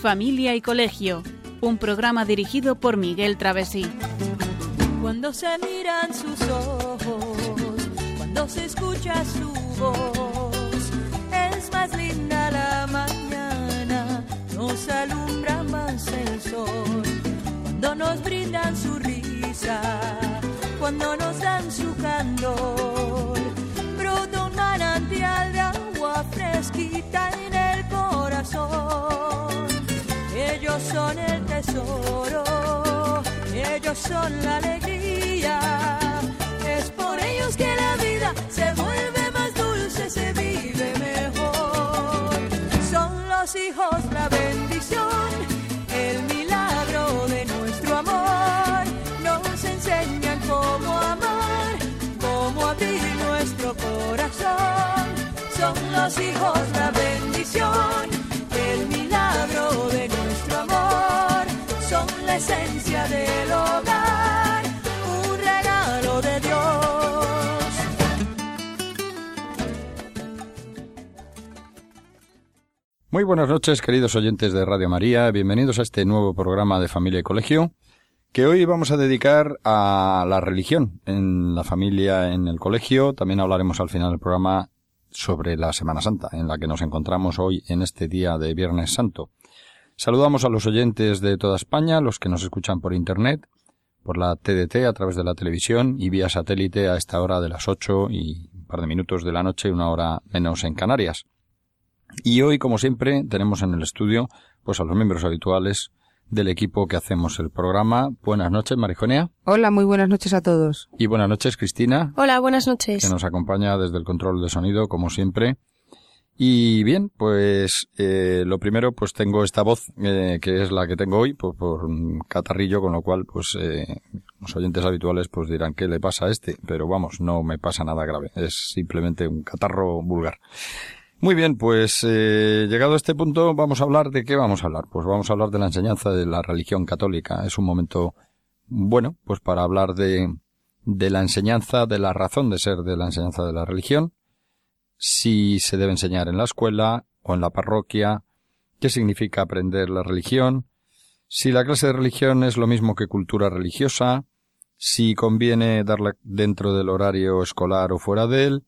Familia y Colegio, un programa dirigido por Miguel Travesí. Cuando se miran sus ojos, cuando se escucha su voz, es más linda la mañana, nos alumbra más el sol. Cuando nos brindan su risa, cuando nos dan su candor, brota un manantial de agua fresquita en el corazón. Ellos son el tesoro, ellos son la alegría. Es por ellos que la vida se vuelve más dulce, se vive mejor. Son los hijos la bendición, nuestro corazón. Son los hijos la bendición, el milagro de nuestro amor. Son la esencia del hogar, un regalo de Dios. Muy buenas noches, queridos oyentes de Radio María. Bienvenidos a este nuevo programa de Familia y Colegio, que hoy vamos a dedicar a la religión en la familia, en el colegio. También hablaremos al final del programa sobre la Semana Santa, en la que nos encontramos hoy en este día de Viernes Santo. Saludamos a los oyentes de toda España, los que nos escuchan por Internet, por la TDT a través de la televisión y vía satélite a esta hora de las ocho y un par de minutos de la noche, una hora menos en Canarias. Y hoy, como siempre, tenemos en el estudio pues a los miembros habituales del equipo que hacemos el programa. Buenas noches, Marijonea. Hola, muy buenas noches a todos. Y buenas noches, Cristina, Hola, buenas noches. que nos acompaña desde el control de sonido, como siempre. Y bien, pues eh, lo primero, pues tengo esta voz eh, que es la que tengo hoy por, por un catarrillo, con lo cual, pues eh, los oyentes habituales pues dirán qué le pasa a este, pero vamos, no me pasa nada grave, es simplemente un catarro vulgar. Muy bien, pues eh, llegado a este punto vamos a hablar de qué vamos a hablar. Pues vamos a hablar de la enseñanza de la religión católica. Es un momento bueno, pues para hablar de, de la enseñanza, de la razón de ser de la enseñanza de la religión, si se debe enseñar en la escuela o en la parroquia, qué significa aprender la religión, si la clase de religión es lo mismo que cultura religiosa, si conviene darla dentro del horario escolar o fuera de él,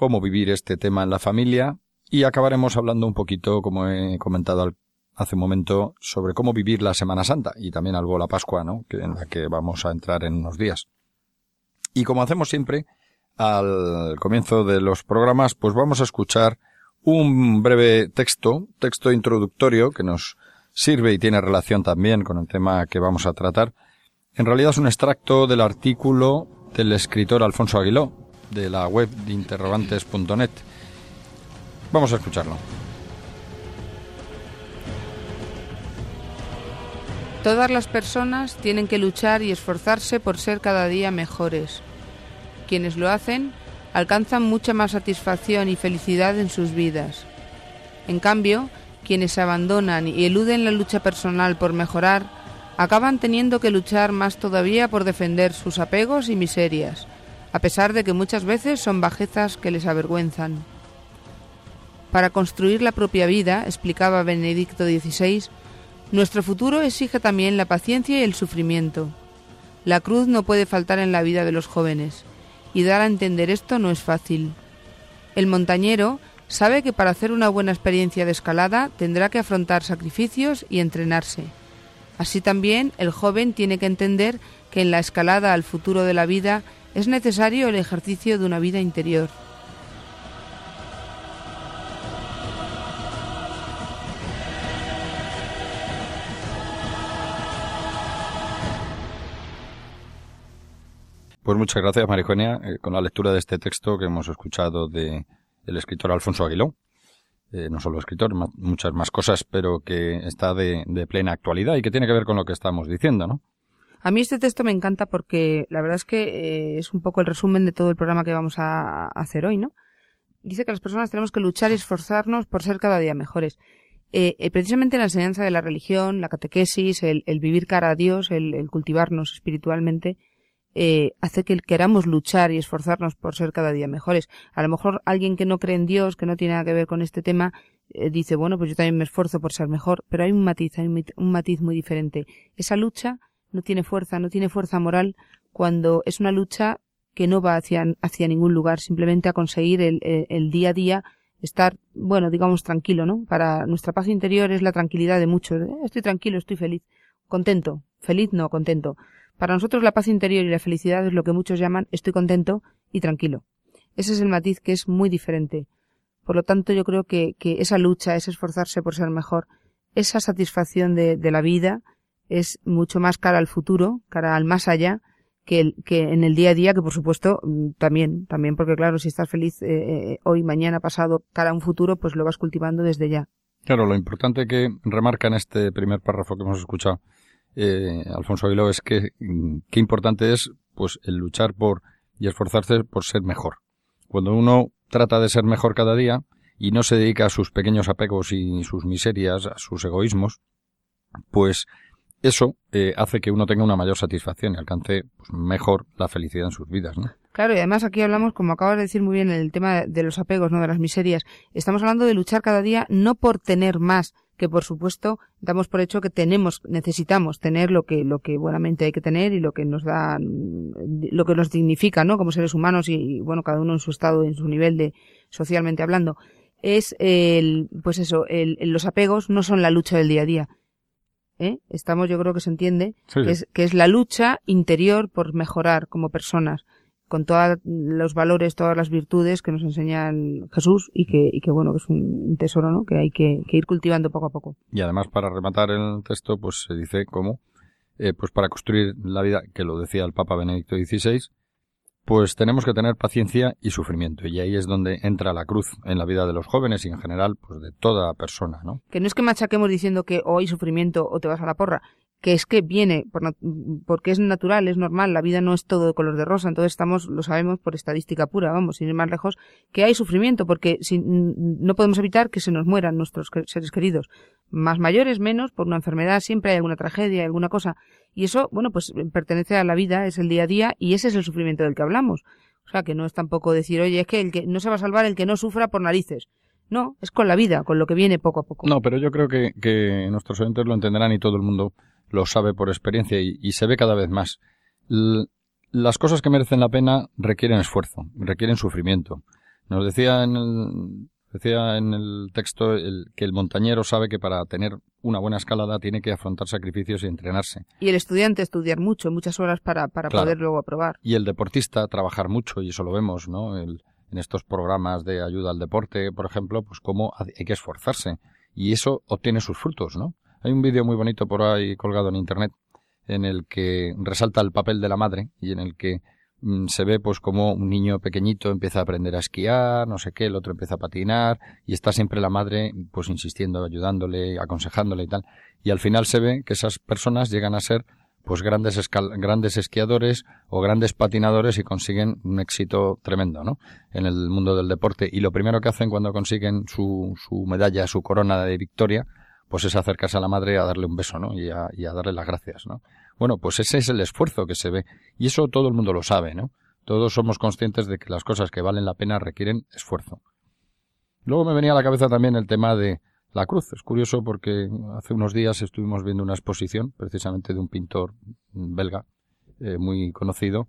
cómo vivir este tema en la familia y acabaremos hablando un poquito, como he comentado hace un momento, sobre cómo vivir la Semana Santa y también algo la Pascua, ¿no? Que, en la que vamos a entrar en unos días. Y como hacemos siempre, al comienzo de los programas, pues vamos a escuchar un breve texto, texto introductorio que nos sirve y tiene relación también con el tema que vamos a tratar. En realidad es un extracto del artículo del escritor Alfonso Aguiló, de la web de interrogantes.net. Vamos a escucharlo. Todas las personas tienen que luchar y esforzarse por ser cada día mejores. Quienes lo hacen alcanzan mucha más satisfacción y felicidad en sus vidas. En cambio, quienes abandonan y eluden la lucha personal por mejorar, acaban teniendo que luchar más todavía por defender sus apegos y miserias, a pesar de que muchas veces son bajezas que les avergüenzan. Para construir la propia vida, explicaba Benedicto XVI, nuestro futuro exige también la paciencia y el sufrimiento. La cruz no puede faltar en la vida de los jóvenes, y dar a entender esto no es fácil. El montañero sabe que para hacer una buena experiencia de escalada tendrá que afrontar sacrificios y entrenarse. Así también el joven tiene que entender que en la escalada al futuro de la vida es necesario el ejercicio de una vida interior. Pues muchas gracias, Marijonia, eh, con la lectura de este texto que hemos escuchado de el escritor Alfonso Aguiló. Eh, no solo escritor, muchas más cosas, pero que está de, de plena actualidad y que tiene que ver con lo que estamos diciendo, ¿no? A mí este texto me encanta porque la verdad es que eh, es un poco el resumen de todo el programa que vamos a, hacer hoy, ¿no? Dice que las personas tenemos que luchar y esforzarnos por ser cada día mejores. Eh, eh, precisamente la enseñanza de la religión, la catequesis, el, vivir cara a Dios, el, el cultivarnos espiritualmente, eh, hace que queramos luchar y esforzarnos por ser cada día mejores. A lo mejor alguien que no cree en Dios, que no tiene nada que ver con este tema, dice, bueno, pues yo también me esfuerzo por ser mejor, pero hay un matiz, hay un matiz muy diferente. Esa lucha no tiene fuerza, no tiene fuerza moral cuando es una lucha que no va hacia, hacia ningún lugar, simplemente a conseguir el, el, día a día estar, bueno, digamos, tranquilo, ¿no? Para nuestra paz interior es la tranquilidad de muchos. ¿eh? Estoy tranquilo, estoy feliz. Contento. Feliz, no, contento. Para nosotros la paz interior y la felicidad es lo que muchos llaman estoy contento y tranquilo. Ese es el matiz que es muy diferente. Por lo tanto, yo creo que, esa lucha, ese esforzarse por ser mejor, esa satisfacción de, la vida es mucho más cara al futuro, cara al más allá, que, que en el día a día, que por supuesto mm, también, también porque claro, si estás feliz eh, eh, hoy, mañana, pasado, cara a un futuro, pues lo vas cultivando desde ya. Claro, lo importante que remarca en este primer párrafo que hemos escuchado eh, Alfonso Aguiló, es que mm, qué importante es pues el luchar por y esforzarse por ser mejor. Cuando uno trata de ser mejor cada día y no se dedica a sus pequeños apegos y sus miserias, a sus egoísmos, pues eso eh, hace que uno tenga una mayor satisfacción y alcance pues, mejor la felicidad en sus vidas, ¿no? Claro, y además aquí hablamos, como acabas de decir muy bien, el tema de los apegos, no de las miserias. Estamos hablando de luchar cada día no por tener más, que por supuesto damos por hecho que tenemos, necesitamos tener lo que, lo que buenamente hay que tener y lo que nos da, lo que nos dignifica, ¿no? Como seres humanos y, bueno, cada uno en su estado, en su nivel de socialmente hablando. Es el, pues eso, el, los apegos no son la lucha del día a día. ¿Eh? Estamos, yo creo que se entiende, Que, es, que es la lucha interior por mejorar como personas con todos los valores, todas las virtudes que nos enseña Jesús y que, y que bueno, que es un tesoro, ¿no? Que hay que, ir cultivando poco a poco. Y además, para rematar el texto, pues se dice cómo, eh, pues para construir la vida, que lo decía el Papa Benedicto XVI, pues tenemos que tener paciencia y sufrimiento. Y ahí es donde entra la cruz en la vida de los jóvenes y en general, pues de toda persona, ¿no? Que no es que machaquemos diciendo que o hay sufrimiento o te vas a la porra, que es que viene porque es natural, es normal, la vida no es todo de color de rosa, entonces estamos, lo sabemos por estadística pura, vamos, sin ir más lejos, que hay sufrimiento, porque si, no podemos evitar que se nos mueran nuestros seres queridos, más mayores, menos, por una enfermedad, siempre hay alguna tragedia, alguna cosa, y eso, bueno, pues pertenece a la vida, es el día a día, y ese es el sufrimiento del que hablamos. O sea, que no es tampoco decir, oye, es que el que no se va a salvar el que no sufra por narices. No, es con la vida, con lo que viene poco a poco. No, pero yo creo que, que nuestros oyentes lo entenderán y todo el mundo lo sabe por experiencia y, se ve cada vez más. las cosas que merecen la pena requieren esfuerzo, requieren sufrimiento. Nos decía en el, decía en el texto que el montañero sabe que para tener una buena escalada tiene que afrontar sacrificios y entrenarse. Y el estudiante estudiar mucho, muchas horas para, para poder luego aprobar. Y el deportista trabajar mucho, y eso lo vemos, ¿no? en estos programas de ayuda al deporte, por ejemplo, pues cómo hay que esforzarse. Y eso obtiene sus frutos, ¿no? Hay un vídeo muy bonito por ahí colgado en internet en el que resalta el papel de la madre y en el que mm, se ve pues como un niño pequeñito empieza a aprender a esquiar, no sé qué, el otro empieza a patinar y está siempre la madre pues insistiendo, ayudándole, aconsejándole y tal. Y al final se ve que esas personas llegan a ser pues grandes grandes esquiadores o grandes patinadores y consiguen un éxito tremendo, ¿no? En el mundo del deporte. Y lo primero que hacen cuando consiguen su, su medalla, su corona de victoria, pues es acercarse a la madre a darle un beso, ¿no? Y a, darle las gracias, ¿no? Bueno, pues ese es el esfuerzo que se ve. Y eso todo el mundo lo sabe, ¿no? Todos somos conscientes de que las cosas que valen la pena requieren esfuerzo. Luego me venía a la cabeza también el tema de la cruz. Es curioso porque hace unos días estuvimos viendo una exposición, precisamente de un pintor belga, eh, muy conocido,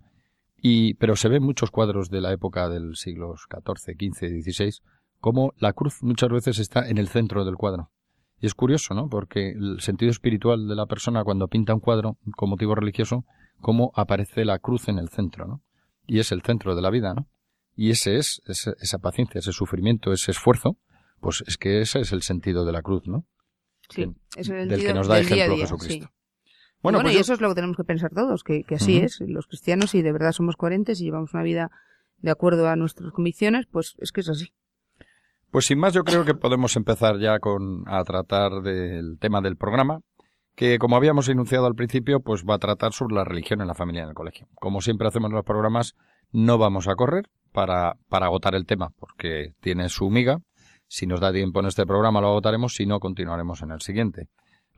y, pero se ven muchos cuadros de la época del siglos XIV, XV, XVI, como la cruz muchas veces está en el centro del cuadro. Y es curioso, ¿no? Porque el sentido espiritual de la persona cuando pinta un cuadro con motivo religioso, cómo aparece la cruz en el centro, ¿no? Y es el centro de la vida, ¿no? Y ese es, esa paciencia, ese sufrimiento, ese esfuerzo, pues es que ese es el sentido de la cruz, ¿no? Sí, es el del que nos da ejemplo Jesucristo. Bueno, pues y eso es lo que tenemos que pensar todos, que, así es. Los cristianos, si de verdad somos coherentes y llevamos una vida de acuerdo a nuestras convicciones, pues es que es así. Pues sin más, yo creo que podemos empezar ya con a tratar del tema del programa, que como habíamos enunciado al principio, pues va a tratar sobre la religión en la familia y en el colegio. Como siempre hacemos en los programas, no vamos a correr para, para agotar el tema, porque tiene su miga. Si nos da tiempo en este programa lo agotaremos, si no, continuaremos en el siguiente.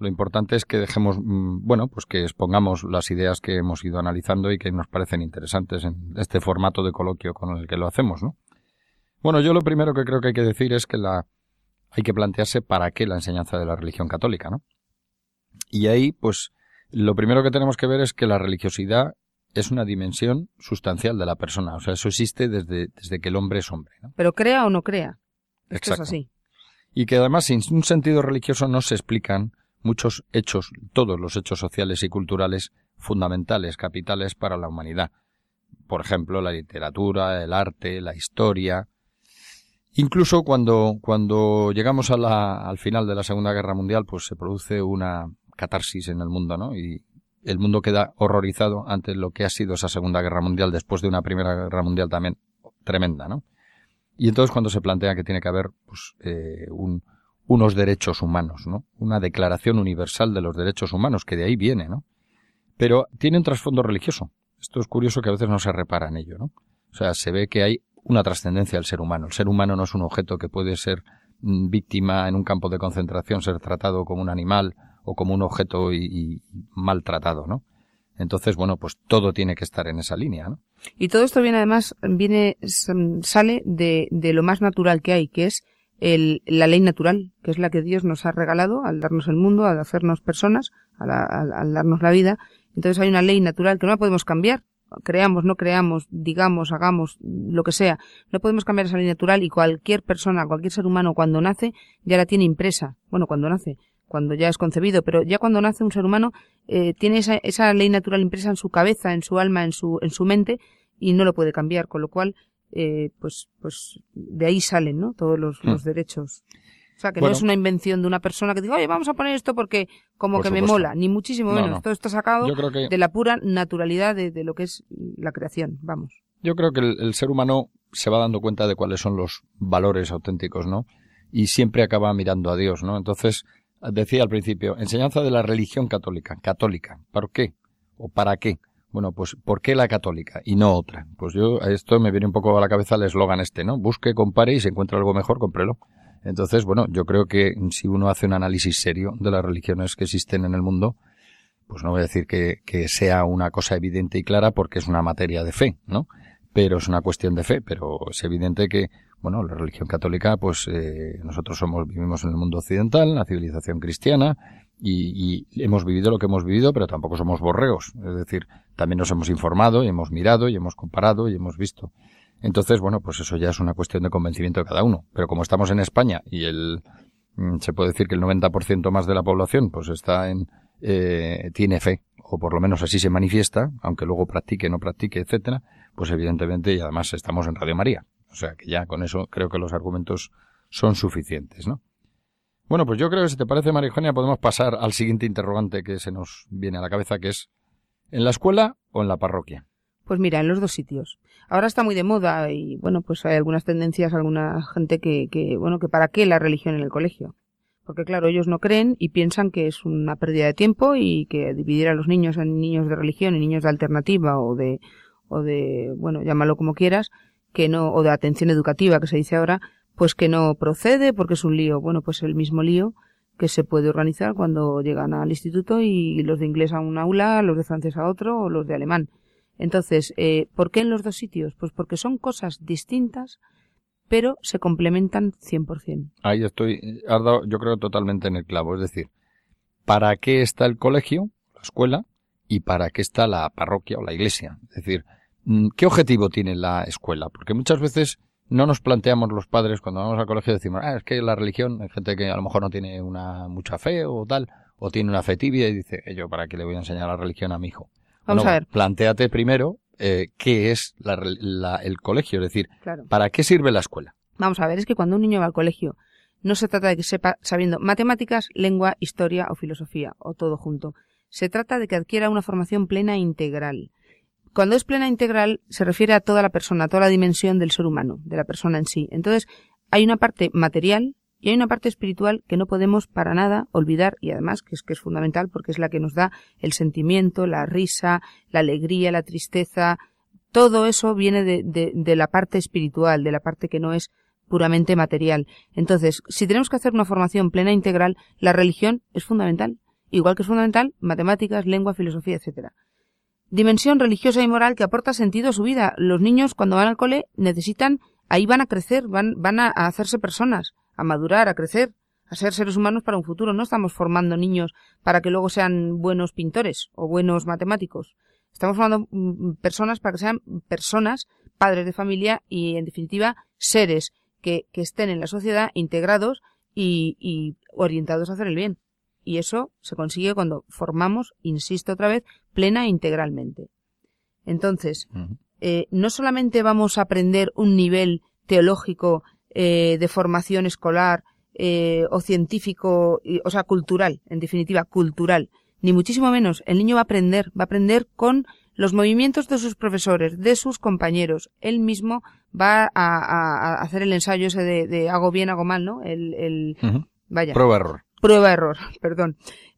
Lo importante es que dejemos, mm, bueno, pues que expongamos las ideas que hemos ido analizando y que nos parecen interesantes en este formato de coloquio con el que lo hacemos, ¿no? Bueno, yo lo primero que creo que hay que decir es que la, hay que plantearse para qué la enseñanza de la religión católica, ¿no? Y ahí, pues, lo primero que tenemos que ver es que la religiosidad es una dimensión sustancial de la persona. O sea, eso existe desde, desde que el hombre es hombre. ¿no? Pero crea o no crea. Esto Exacto. es así. Y que además, sin un sentido religioso, no se explican muchos hechos, todos los hechos sociales y culturales fundamentales, capitales para la humanidad. Por ejemplo, la literatura, el arte, la historia. Incluso cuando, cuando llegamos al final de la Segunda Guerra Mundial, pues se produce una catarsis en el mundo, ¿no? Y el mundo queda horrorizado ante lo que ha sido esa Segunda Guerra Mundial después de una Primera Guerra Mundial también tremenda, ¿no? Y entonces cuando se plantea que tiene que haber pues, eh, un, unos derechos humanos, ¿no? Una declaración universal de los derechos humanos, que de ahí viene, ¿no? Pero tiene un trasfondo religioso. Esto es curioso que a veces no se repara en ello, ¿no? O sea, se ve que hay una trascendencia del ser humano. El ser humano no es un objeto que puede ser mm, víctima en un campo de concentración, ser tratado como un animal o como un objeto y, maltratado, ¿no? Entonces, bueno, pues todo tiene que estar en esa línea, ¿no? Y todo esto viene además, viene, sale de, de lo más natural que hay, que es el, la ley natural, que es la que Dios nos ha regalado al darnos el mundo, al hacernos personas, al, al, al darnos la vida. Entonces hay una ley natural que no la podemos cambiar. Creamos, no creamos, digamos, hagamos, lo que sea. No podemos cambiar esa ley natural y cualquier persona, cualquier ser humano cuando nace ya la tiene impresa. Bueno, cuando nace, cuando ya es concebido, pero ya cuando nace un ser humano eh, tiene esa, esa ley natural impresa en su cabeza, en su alma, en su, en su mente y no lo puede cambiar, con lo cual, eh, pues, pues de ahí salen, ¿no? Todos los, Hmm. los derechos. O sea, que Bueno. no es una invención de una persona que diga, oye, vamos a poner esto porque como Por que me mola, ni muchísimo No, menos. no. Todo está sacado que de la pura naturalidad de, de lo que es la creación, vamos. Yo creo que el, el ser humano se va dando cuenta de cuáles son los valores auténticos, ¿no? Y siempre acaba mirando a Dios, ¿no? Entonces, decía al principio, enseñanza de la religión católica. Católica. ¿Por qué? ¿O para qué? Bueno, pues ¿por qué la católica y no otra? Pues yo, a esto me viene un poco a la cabeza el eslogan este, ¿no? Busque, compare y si encuentra algo mejor, cómprelo. Entonces, bueno, yo creo que si uno hace un análisis serio de las religiones que existen en el mundo, pues no voy a decir que, que sea una cosa evidente y clara porque es una materia de fe, ¿no? Pero es una cuestión de fe, pero es evidente que, bueno, la religión católica, pues eh, nosotros somos, vivimos en el mundo occidental, en la civilización cristiana, y, y hemos vivido lo que hemos vivido, pero tampoco somos borregos. Es decir, también nos hemos informado y hemos mirado y hemos comparado y hemos visto. Entonces, bueno, pues eso ya es una cuestión de convencimiento de cada uno. Pero como estamos en España y el, mm, se puede decir que el 90% más de la población, pues está en, eh, tiene fe, o por lo menos así se manifiesta, aunque luego practique, no practique, etcétera, pues evidentemente, y además estamos en Radio María. O sea que ya con eso creo que los argumentos son suficientes, ¿no? Bueno, pues yo creo que si te parece, María Eugenia, podemos pasar al siguiente interrogante que se nos viene a la cabeza, que es ¿en la escuela o en la parroquia? Pues mira, en los dos sitios. Ahora está muy de moda y bueno, pues hay algunas tendencias, alguna gente que, que, bueno, que para qué la religión en el colegio. Porque claro, ellos no creen y piensan que es una pérdida de tiempo y que dividir a los niños en niños de religión y niños de alternativa o de, o de, bueno, llámalo como quieras, que no, o de atención educativa que se dice ahora, pues que no procede porque es un lío. Bueno, pues el mismo lío que se puede organizar cuando llegan al instituto y los de inglés a un aula, los de francés a otro o los de alemán. Entonces, eh, ¿por qué en los dos sitios? Pues porque son cosas distintas, pero se complementan 100%. Ahí estoy, has yo creo, totalmente en el clavo. Es decir, ¿para qué está el colegio, la escuela, y para qué está la parroquia o la iglesia? Es decir, mm, ¿qué objetivo tiene la escuela? Porque muchas veces no nos planteamos los padres cuando vamos al colegio decimos, ah, es que la religión, hay gente que a lo mejor no tiene una mucha fe o tal, o tiene una fe tibia y dice, "Eh, yo para qué le voy a enseñar la religión a mi hijo. Vamos a ver. Plantéate primero eh, qué es la la- el colegio, es decir, Claro. ¿para qué sirve la escuela? Vamos a ver, es que cuando un niño va al colegio, no se trata de que sepa sabiendo matemáticas, lengua, historia o filosofía, o todo junto. Se trata de que adquiera una formación plena e integral. Cuando es plena e integral, se refiere a toda la persona, a toda la dimensión del ser humano, de la persona en sí. Entonces, hay una parte material y hay una parte espiritual que no podemos para nada olvidar y además que es que es fundamental porque es la que nos da el sentimiento, la risa, la alegría, la tristeza, todo eso viene de, de, la parte espiritual, de la parte que no es puramente material. Entonces, si tenemos que hacer una formación plena e integral, la religión es fundamental. igual que es fundamental matemáticas, lengua, filosofía, etcétera. Dimensión religiosa y moral que aporta sentido a su vida. Los niños cuando van al cole necesitan, ahí van a crecer, van, van a, hacerse personas, a madurar, a crecer, a ser seres humanos para un futuro. No estamos formando niños para que luego sean buenos pintores o buenos matemáticos. Estamos formando mm, personas para que sean personas, padres de familia y, en definitiva, seres que, que estén en la sociedad integrados y, y orientados a hacer el bien. Y eso se consigue cuando formamos, insisto otra vez, plena e integralmente. Entonces, eh, no solamente vamos a aprender un nivel teológico eh, de formación escolar eh, o científico, o sea, cultural, en definitiva, cultural, ni muchísimo menos. El niño va a aprender, va a aprender con los movimientos de sus profesores, de sus compañeros. Él mismo va a, hacer el ensayo ese de, hago bien, hago mal, ¿no? El, vaya. Prueba error. Prueba error, perdón.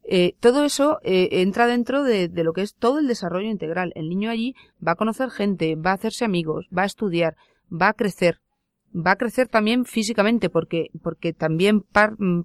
Eh, todo eso eh, entra dentro de, lo que es todo el desarrollo integral. El niño allí va a conocer gente, va a hacerse amigos, va a estudiar, va a crecer. Va a crecer también físicamente porque, porque también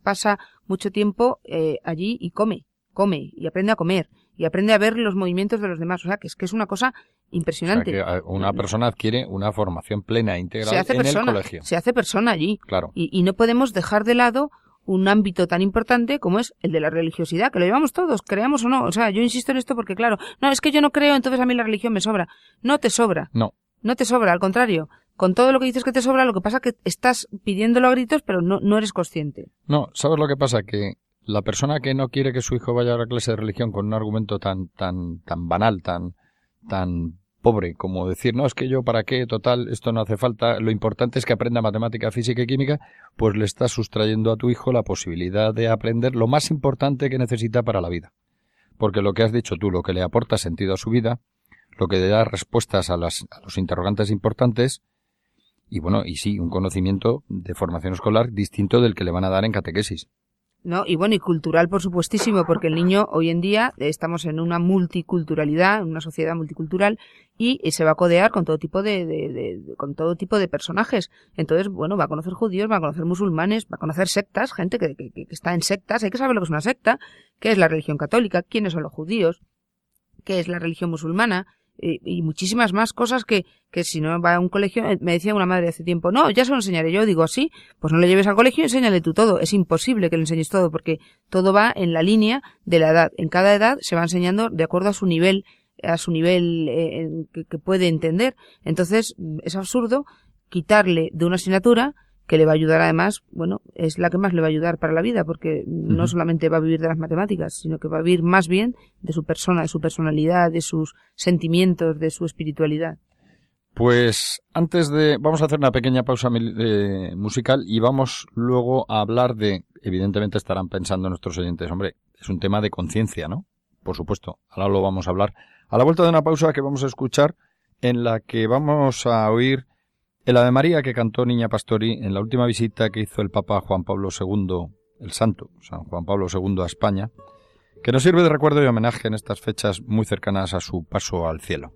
pasa mucho tiempo eh, allí y come, come y aprende a comer y aprende a ver los movimientos de los demás. O sea, que es que es una cosa impresionante. una persona adquiere una formación plena e integral en el colegio. Se hace persona allí. Claro. Y, y no podemos dejar de lado un ámbito tan importante como es el de la religiosidad, que lo llevamos todos, creamos o no. O sea, yo insisto en esto porque, claro, no, es que yo no creo, entonces a mí la religión me sobra. No te sobra. No. No te sobra, al contrario. Con todo lo que dices que te sobra, lo que pasa es que estás pidiéndolo a gritos, pero no, eres consciente. No, ¿sabes lo que pasa? Que la persona que no quiere que su hijo vaya a la clase de religión con un argumento tan, tan, tan banal, tan, tan pobre como decir, no, es que yo para qué, total, esto no hace falta, lo importante es que aprenda matemática, física y química, pues le estás sustrayendo a tu hijo la posibilidad de aprender lo más importante que necesita para la vida. Porque lo que has dicho tú, lo que le aporta sentido a su vida, lo que le da respuestas a, las, a los interrogantes importantes, y bueno, y sí, un conocimiento de formación escolar distinto del que le van a dar en catequesis. ¿no? Y bueno, y cultural, por supuestísimo, porque el niño hoy en día estamos en una multiculturalidad, en una sociedad multicultural, y, se va a codear con todo tipo de, de, con todo tipo de personajes. Entonces, bueno, va a conocer judíos, va a conocer musulmanes, va a conocer sectas, gente que, que, que está en sectas. Hay que saber lo que es una secta, qué es la religión católica, quiénes son los judíos, qué es la religión musulmana, y, muchísimas más cosas que, que si no va a un colegio, eh, me decía una madre hace tiempo, no, ya se lo enseñaré yo, digo, sí, pues no le lleves al colegio y enséñale tú todo, es imposible que le enseñes todo, porque todo va en la línea de la edad, en cada edad se va enseñando de acuerdo a su nivel, a su nivel eh, que puede entender, entonces es absurdo quitarle de una asignatura que le va a ayudar además, bueno, es la que más le va a ayudar para la vida, porque no solamente va a vivir de las matemáticas, sino que va a vivir más bien de su persona, de su personalidad, de sus sentimientos, de su espiritualidad. Pues antes de... Vamos a hacer una pequeña pausa musical y vamos luego a hablar de... Evidentemente estarán pensando nuestros oyentes, hombre, es un tema de conciencia, ¿no? Por supuesto, ahora lo vamos a hablar. A la vuelta de una pausa que vamos a escuchar, en la que vamos a oír el Ave María que cantó Niña Pastori en la última visita que hizo el Papa Juan Pablo II, el Santo, San Juan Pablo II a España, que nos sirve de recuerdo y homenaje en estas fechas muy cercanas a su paso al cielo.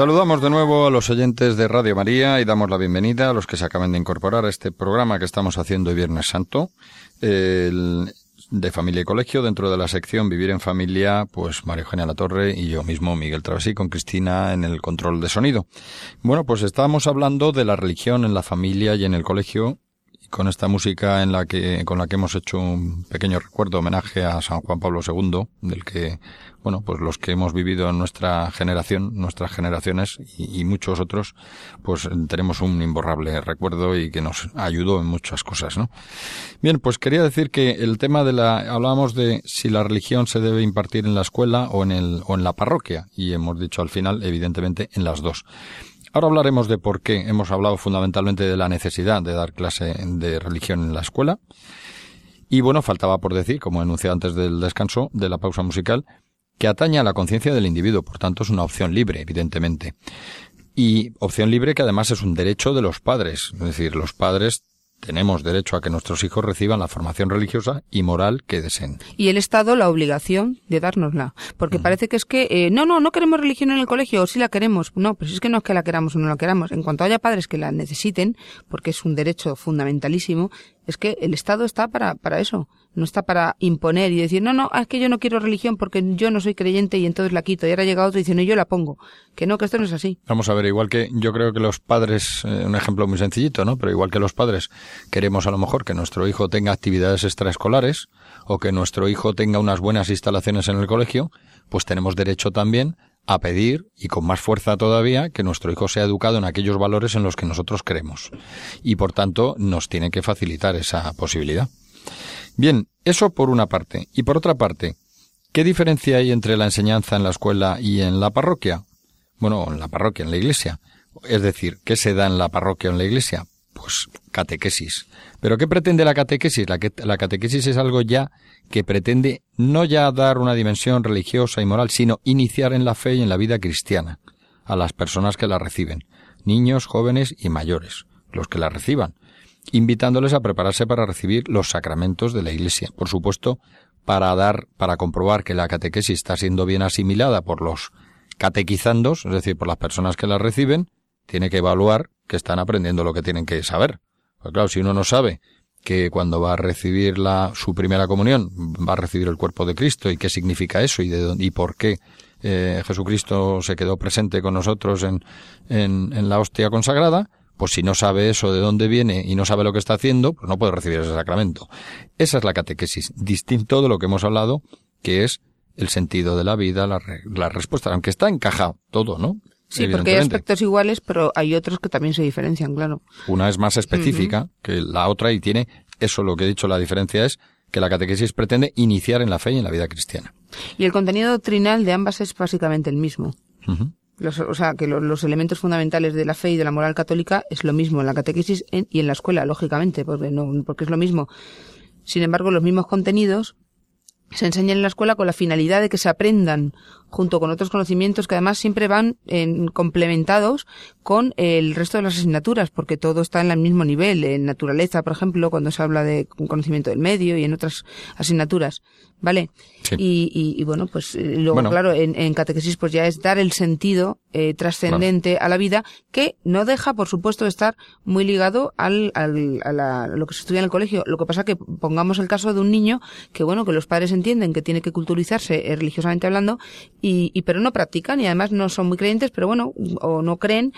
Saludamos de nuevo a los oyentes de Radio María y damos la bienvenida a los que se acaban de incorporar a este programa que estamos haciendo hoy Viernes Santo, el de familia y colegio, dentro de la sección Vivir en Familia, pues María Eugenia Latorre y yo mismo, Miguel Travesí, con Cristina en el control de sonido. Bueno, pues estábamos hablando de la religión en la familia y en el colegio, con esta música en la que, con la que hemos hecho un pequeño recuerdo, homenaje a San Juan Pablo II, del que, bueno, pues los que hemos vivido en nuestra generación, nuestras generaciones y, muchos otros, pues tenemos un imborrable recuerdo y que nos ayudó en muchas cosas, ¿no? Bien, pues quería decir que el tema de la, hablábamos de si la religión se debe impartir en la escuela o en el, o en la parroquia, y hemos dicho al final, evidentemente, en las dos. Ahora hablaremos de por qué. Hemos hablado fundamentalmente de la necesidad de dar clase de religión en la escuela. Y bueno, faltaba por decir, como enuncié antes del descanso, de la pausa musical, que atañe a la conciencia del individuo, por tanto es una opción libre, evidentemente. Y opción libre que además es un derecho de los padres, es decir, los padres tenemos derecho a que nuestros hijos reciban la formación religiosa y moral que deseen. Y el Estado la obligación de dárnosla. Porque parece que es que, eh, no, no, no queremos religión en el colegio, o sí la queremos. No, pero es que no es que la queramos o no la queramos. En cuanto haya padres que la necesiten, porque es un derecho fundamentalísimo, es que el Estado está para, para eso. No está para imponer y decir, no, no, es que yo no quiero religión porque yo no soy creyente y entonces la quito. Y ahora llega otro y dice, no, yo la pongo. Que no, que esto no es así. Vamos a ver, igual que yo creo que los padres, eh, un ejemplo muy sencillito, ¿no? Pero igual que los padres queremos a lo mejor que nuestro hijo tenga actividades extraescolares o que nuestro hijo tenga unas buenas instalaciones en el colegio, pues tenemos derecho también a pedir, y con más fuerza todavía, que nuestro hijo sea educado en aquellos valores en los que nosotros creemos. Y por tanto, nos tiene que facilitar esa posibilidad. Bien, eso por una parte. Y por otra parte, ¿qué diferencia hay entre la enseñanza en la escuela y en la parroquia? Bueno, en la parroquia, en la iglesia. Es decir, ¿qué se da en la parroquia o en la iglesia? Pues catequesis. ¿Pero qué pretende la catequesis? La, que- la catequesis es algo ya que pretende no ya dar una dimensión religiosa y moral, sino iniciar en la fe y en la vida cristiana a las personas que la reciben, niños, jóvenes y mayores, los que la reciban, invitándoles a prepararse para recibir los sacramentos de la Iglesia. Por supuesto, para dar, para comprobar que la catequesis está siendo bien asimilada por los catequizandos, es decir, por las personas que la reciben, tiene que evaluar que están aprendiendo lo que tienen que saber. Pues claro, si uno no sabe que cuando va a recibir la, su primera comunión va a recibir el cuerpo de Cristo y qué significa eso y, de, dónde- y por qué eh, Jesucristo se quedó presente con nosotros en, en, en la hostia consagrada, pues si no sabe eso de dónde viene y no sabe lo que está haciendo, pues no puede recibir ese sacramento. Esa es la catequesis, distinto de lo que hemos hablado, que es el sentido de la vida, la, la respuesta, aunque está encajado todo, ¿no? Sí, porque hay aspectos iguales, pero hay otros que también se diferencian, claro. Una es más específica que la otra y tiene eso lo que he dicho, la diferencia es que la catequesis pretende iniciar en la fe y en la vida cristiana. Y el contenido doctrinal de ambas es básicamente el mismo. Los- o sea, que lo- los elementos fundamentales de la fe y de la moral católica es lo mismo en la catequesis en- y en la escuela, lógicamente, porque, no, porque es lo mismo. Sin embargo, los mismos contenidos se enseñan en la escuela con la finalidad de que se aprendan junto con otros conocimientos que además siempre van en- complementados con el resto de las asignaturas, porque todo está en el mismo nivel. En naturaleza, por ejemplo, cuando se habla de conocimiento del medio y en otras asignaturas, ¿vale? Sí. Y, y- y bueno, pues eh, luego, Bueno. claro, en, en catequesis pues ya es dar el sentido eh, trascendente a la vida, que no deja, por supuesto, de estar muy ligado al, al- a, la- a lo que se estudia en el colegio. Lo que pasa que pongamos el caso de un niño que, bueno, que los padres entienden que tiene que culturizarse eh, religiosamente hablando, y, y pero no practican y además no son muy creyentes, pero bueno, o no creen,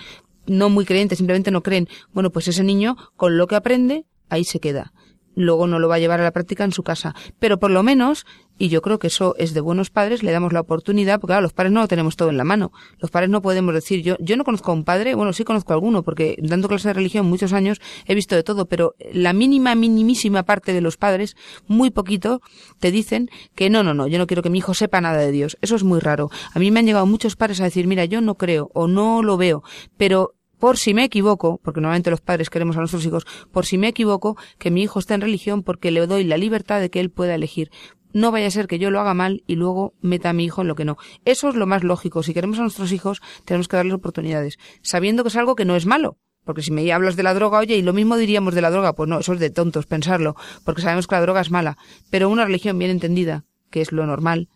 no muy creyentes, simplemente no creen. Bueno, pues ese niño, con lo que aprende, ahí se queda luego no lo va a llevar a la práctica en su casa. Pero por lo menos, y yo creo que eso es de buenos padres, le damos la oportunidad, porque claro, los padres no lo tenemos todo en la mano. Los padres no podemos decir, yo, yo no conozco a un padre, bueno, sí conozco a alguno, porque dando clase de religión muchos años he visto de todo, pero la mínima, minimísima parte de los padres, muy poquito, te dicen que no, no, no, yo no quiero que mi hijo sepa nada de Dios. Eso es muy raro. A mí me han llegado muchos padres a decir, mira, yo no creo o no lo veo, pero por si me equivoco, porque normalmente los padres queremos a nuestros hijos, por si me equivoco, que mi hijo esté en religión porque le doy la libertad de que él pueda elegir. No vaya a ser que yo lo haga mal y luego meta a mi hijo en lo que no. Eso es lo más lógico. Si queremos a nuestros hijos, tenemos que darles oportunidades, sabiendo que es algo que no es malo. Porque si me hablas de la droga, oye, y lo mismo diríamos de la droga, pues no, eso es de tontos pensarlo, porque sabemos que la droga es mala. Pero una religión bien entendida, que es lo normal,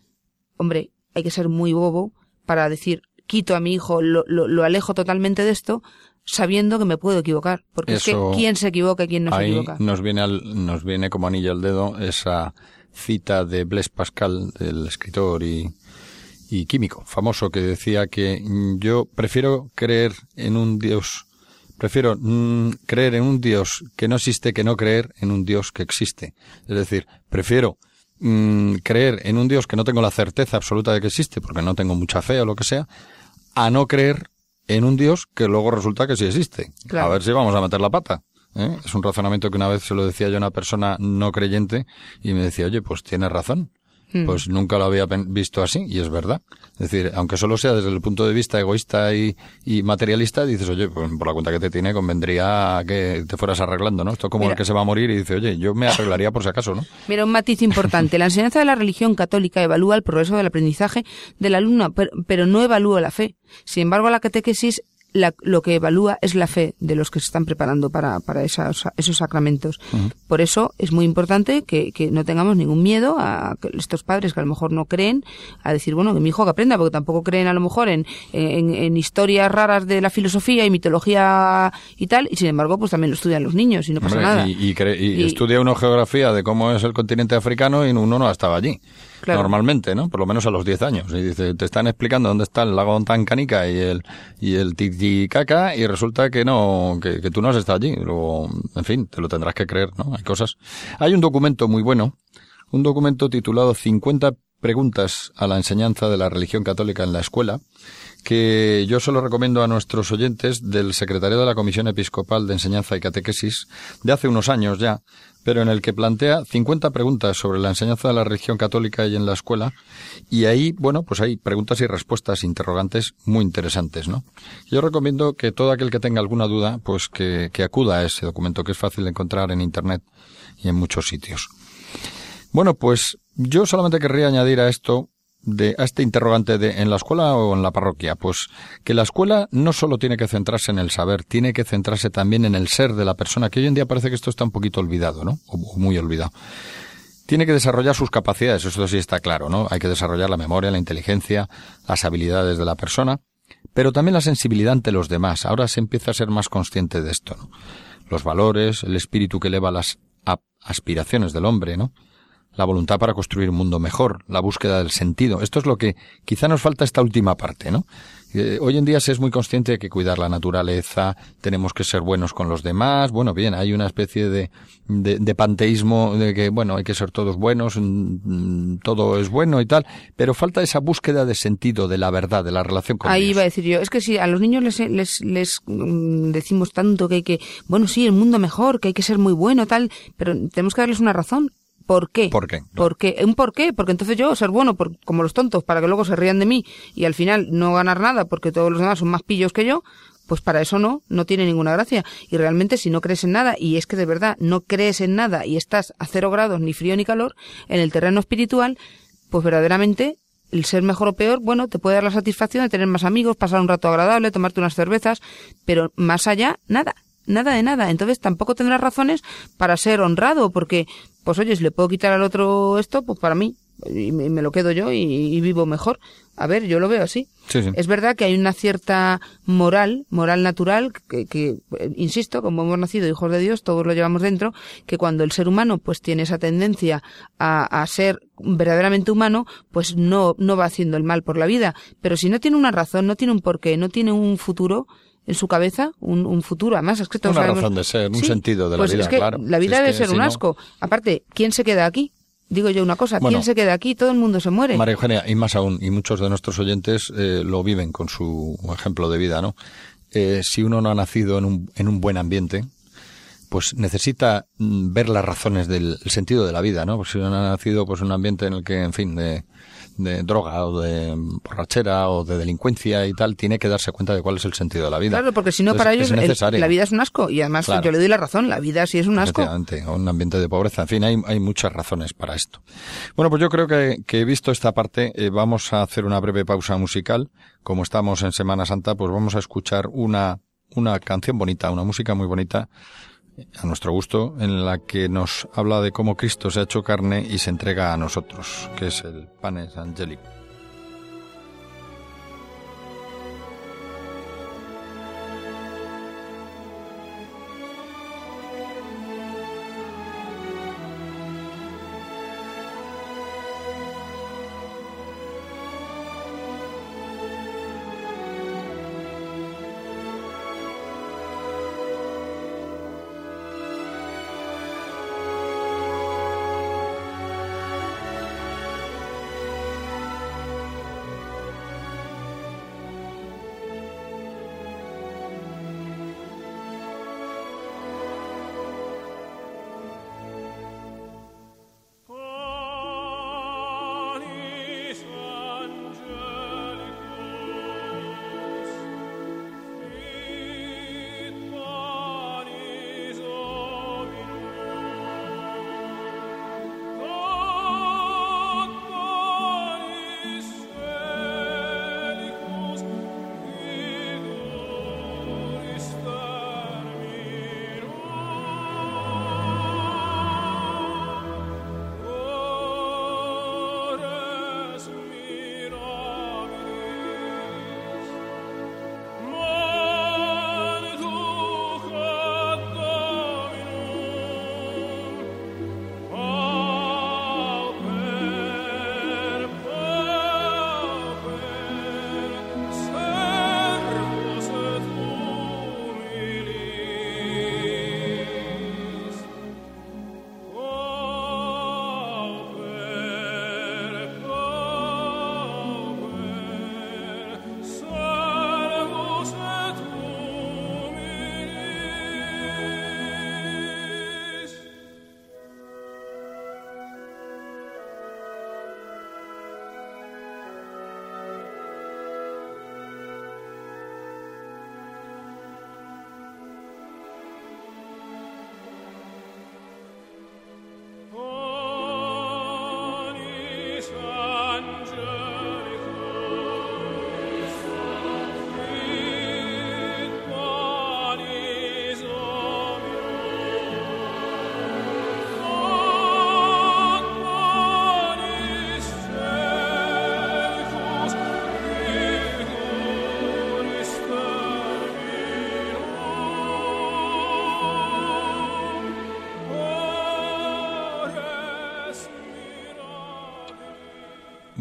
hombre, hay que ser muy bobo para decir, quito a mi hijo, lo, lo, alejo totalmente de esto, sabiendo que me puedo equivocar. Porque es que quién se equivoca y quién no se equivoca. Nos viene, al, nos viene como anillo al dedo esa cita de Blaise Pascal, el escritor y, y químico famoso, que decía que yo prefiero creer en un Dios, prefiero mm, creer en un Dios que no existe que no creer en un Dios que existe. Es decir, prefiero mm, creer en un Dios que no tengo la certeza absoluta de que existe, porque no tengo mucha fe o lo que sea, a no creer en un Dios que luego resulta que sí existe. A ver si vamos a meter la pata. ¿Eh? Es un razonamiento que una vez se lo decía yo a una persona no creyente y me decía, oye, pues tienes razón. Hmm. Pues nunca lo había visto así y es verdad. Es decir, aunque solo sea desde el punto de vista egoísta y, materialista, dices, oye, pues por la cuenta que te tiene convendría que te fueras arreglando, ¿no? Esto como el que se va a morir y dice, oye, yo me arreglaría por si acaso, ¿no? Mira, un matiz importante. La enseñanza de la religión católica evalúa el progreso del aprendizaje del alumno, pero no evalúa la fe. Sin embargo, la catequesis lo que evalúa es la fe de los que se están preparando para, para esos, esos sacramentos. Por eso es muy importante que, que, no tengamos ningún miedo a estos padres que a lo mejor no creen, a decir, bueno, que mi hijo que aprenda, porque tampoco creen a lo mejor en, en, historias raras de la filosofía y mitología y tal, y sin embargo, pues también lo estudian los niños y no pasa nada. Y, estudia una geografía de cómo es el continente africano y uno no estaba allí normalmente, ¿no? Por lo menos a los 10 años. Y dice, te están explicando dónde está el lago Tancanica y el, y el Titicaca y resulta que no, que, que tú no has estado allí. Luego, en fin, te lo tendrás que creer, ¿no? Hay cosas. Hay un documento muy bueno, un documento titulado 50 preguntas a la enseñanza de la religión católica en la escuela, que yo solo recomiendo a nuestros oyentes del secretario de la Comisión Episcopal de Enseñanza y Catequesis de hace unos años ya, pero en el que plantea 50 preguntas sobre la enseñanza de la religión católica y en la escuela, y ahí, bueno, pues hay preguntas y respuestas interrogantes muy interesantes, ¿no? Yo recomiendo que todo aquel que tenga alguna duda, pues que, que acuda a ese documento que es fácil de encontrar en Internet y en muchos sitios. Bueno, pues yo solamente querría añadir a esto de, a este interrogante de en la escuela o en la parroquia? Pues que la escuela no solo tiene que centrarse en el saber, tiene que centrarse también en el ser de la persona, que hoy en día parece que esto está un poquito olvidado, ¿no? O muy olvidado. Tiene que desarrollar sus capacidades, eso sí está claro, ¿no? Hay que desarrollar la memoria, la inteligencia, las habilidades de la persona, pero también la sensibilidad ante los demás. Ahora se empieza a ser más consciente de esto, ¿no? Los valores, el espíritu que eleva las aspiraciones del hombre, ¿no? La voluntad para construir un mundo mejor, la búsqueda del sentido. Esto es lo que quizá nos falta esta última parte, ¿no? Eh, hoy en día se es muy consciente de que cuidar la naturaleza, tenemos que ser buenos con los demás. Bueno, bien, hay una especie de, de, panteísmo de que, bueno, hay que ser todos buenos, mm, mm, todo es bueno y tal, pero falta esa búsqueda de sentido, de la verdad, de la relación con Ahí iba a decir yo, es que si a los niños les, les, les mm, decimos tanto que hay que, bueno, sí, el mundo mejor, que hay que ser muy bueno, tal, pero tenemos que darles una razón ¿Por qué? ¿Por qué? ¿Por qué? ¿Un por qué? Porque entonces yo ser bueno por, como los tontos para que luego se rían de mí y al final no ganar nada porque todos los demás son más pillos que yo, pues para eso no, no tiene ninguna gracia. Y realmente si no crees en nada, y es que de verdad no crees en nada y estás a cero grados ni frío ni calor, en el terreno espiritual, pues verdaderamente el ser mejor o peor, bueno, te puede dar la satisfacción de tener más amigos, pasar un rato agradable, tomarte unas cervezas, pero más allá, nada nada de nada. Entonces tampoco tendrás razones para ser honrado, porque, pues oye, si le puedo quitar al otro esto, pues para mí, y me lo quedo yo y, vivo mejor. A ver, yo lo veo así. Es verdad que hay una cierta moral, moral natural, que, insisto, como hemos nacido hijos de Dios, todos lo llevamos dentro, que cuando el ser humano pues tiene esa tendencia a, a ser verdaderamente humano, pues no, no va haciendo el mal por la vida. Pero si no tiene una razón, no tiene un porqué, no tiene un futuro, en su cabeza un, futuro. Además, es que todos Una razón de ser, un sentido de la pues vida, es que claro. La vida Si debe ser si un no- asco. Aparte, ¿quién se queda aquí? Digo yo una cosa, Bueno. ¿quién se queda aquí? Todo el mundo se muere. María Eugenia, y más aún, y muchos de nuestros oyentes eh, lo viven con su ejemplo de vida, ¿no? Eh, si uno no ha nacido en un, en un buen ambiente, pues necesita mm, ver las razones del el sentido de la vida, ¿no? Pues si uno ha nacido pues en un ambiente en el que, en fin, de, de droga o de borrachera o de delincuencia y tal, tiene que darse cuenta de cuál es el sentido de la vida. Claro, porque si no, para ellos es el- necesario. la vida es un asco. Y además, Claro. yo le doy la razón, la vida sí es un asco. O un ambiente de pobreza. En fin, hay, hay muchas razones para esto. Bueno, pues yo creo que, que visto esta parte, eh, vamos a hacer una breve pausa musical. Como estamos en Semana Santa, pues vamos a escuchar una, una canción bonita, una música muy bonita, a nuestro gusto, en la que nos habla de cómo Cristo se ha hecho carne y se entrega a nosotros, que es el Panes Angelic.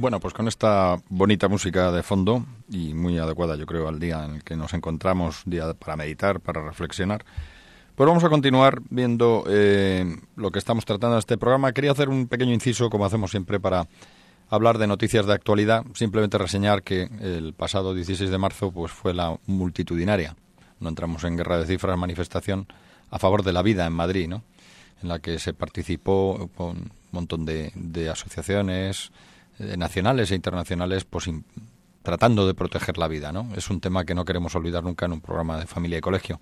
Bueno, pues con esta bonita música de fondo y muy adecuada, yo creo, al día en el que nos encontramos, día para meditar, para reflexionar, pues vamos a continuar viendo eh, lo que estamos tratando en este programa. Quería hacer un pequeño inciso, como hacemos siempre, para hablar de noticias de actualidad. Simplemente reseñar que el pasado 16 de marzo pues fue la multitudinaria. No entramos en guerra de cifras, manifestación a favor de la vida en Madrid, ¿no? En la que se participó con un montón de, de asociaciones eh, nacionales e internacionales, pues tratando de proteger la vida, ¿no? Es un tema que no queremos olvidar nunca en un programa de familia y colegio.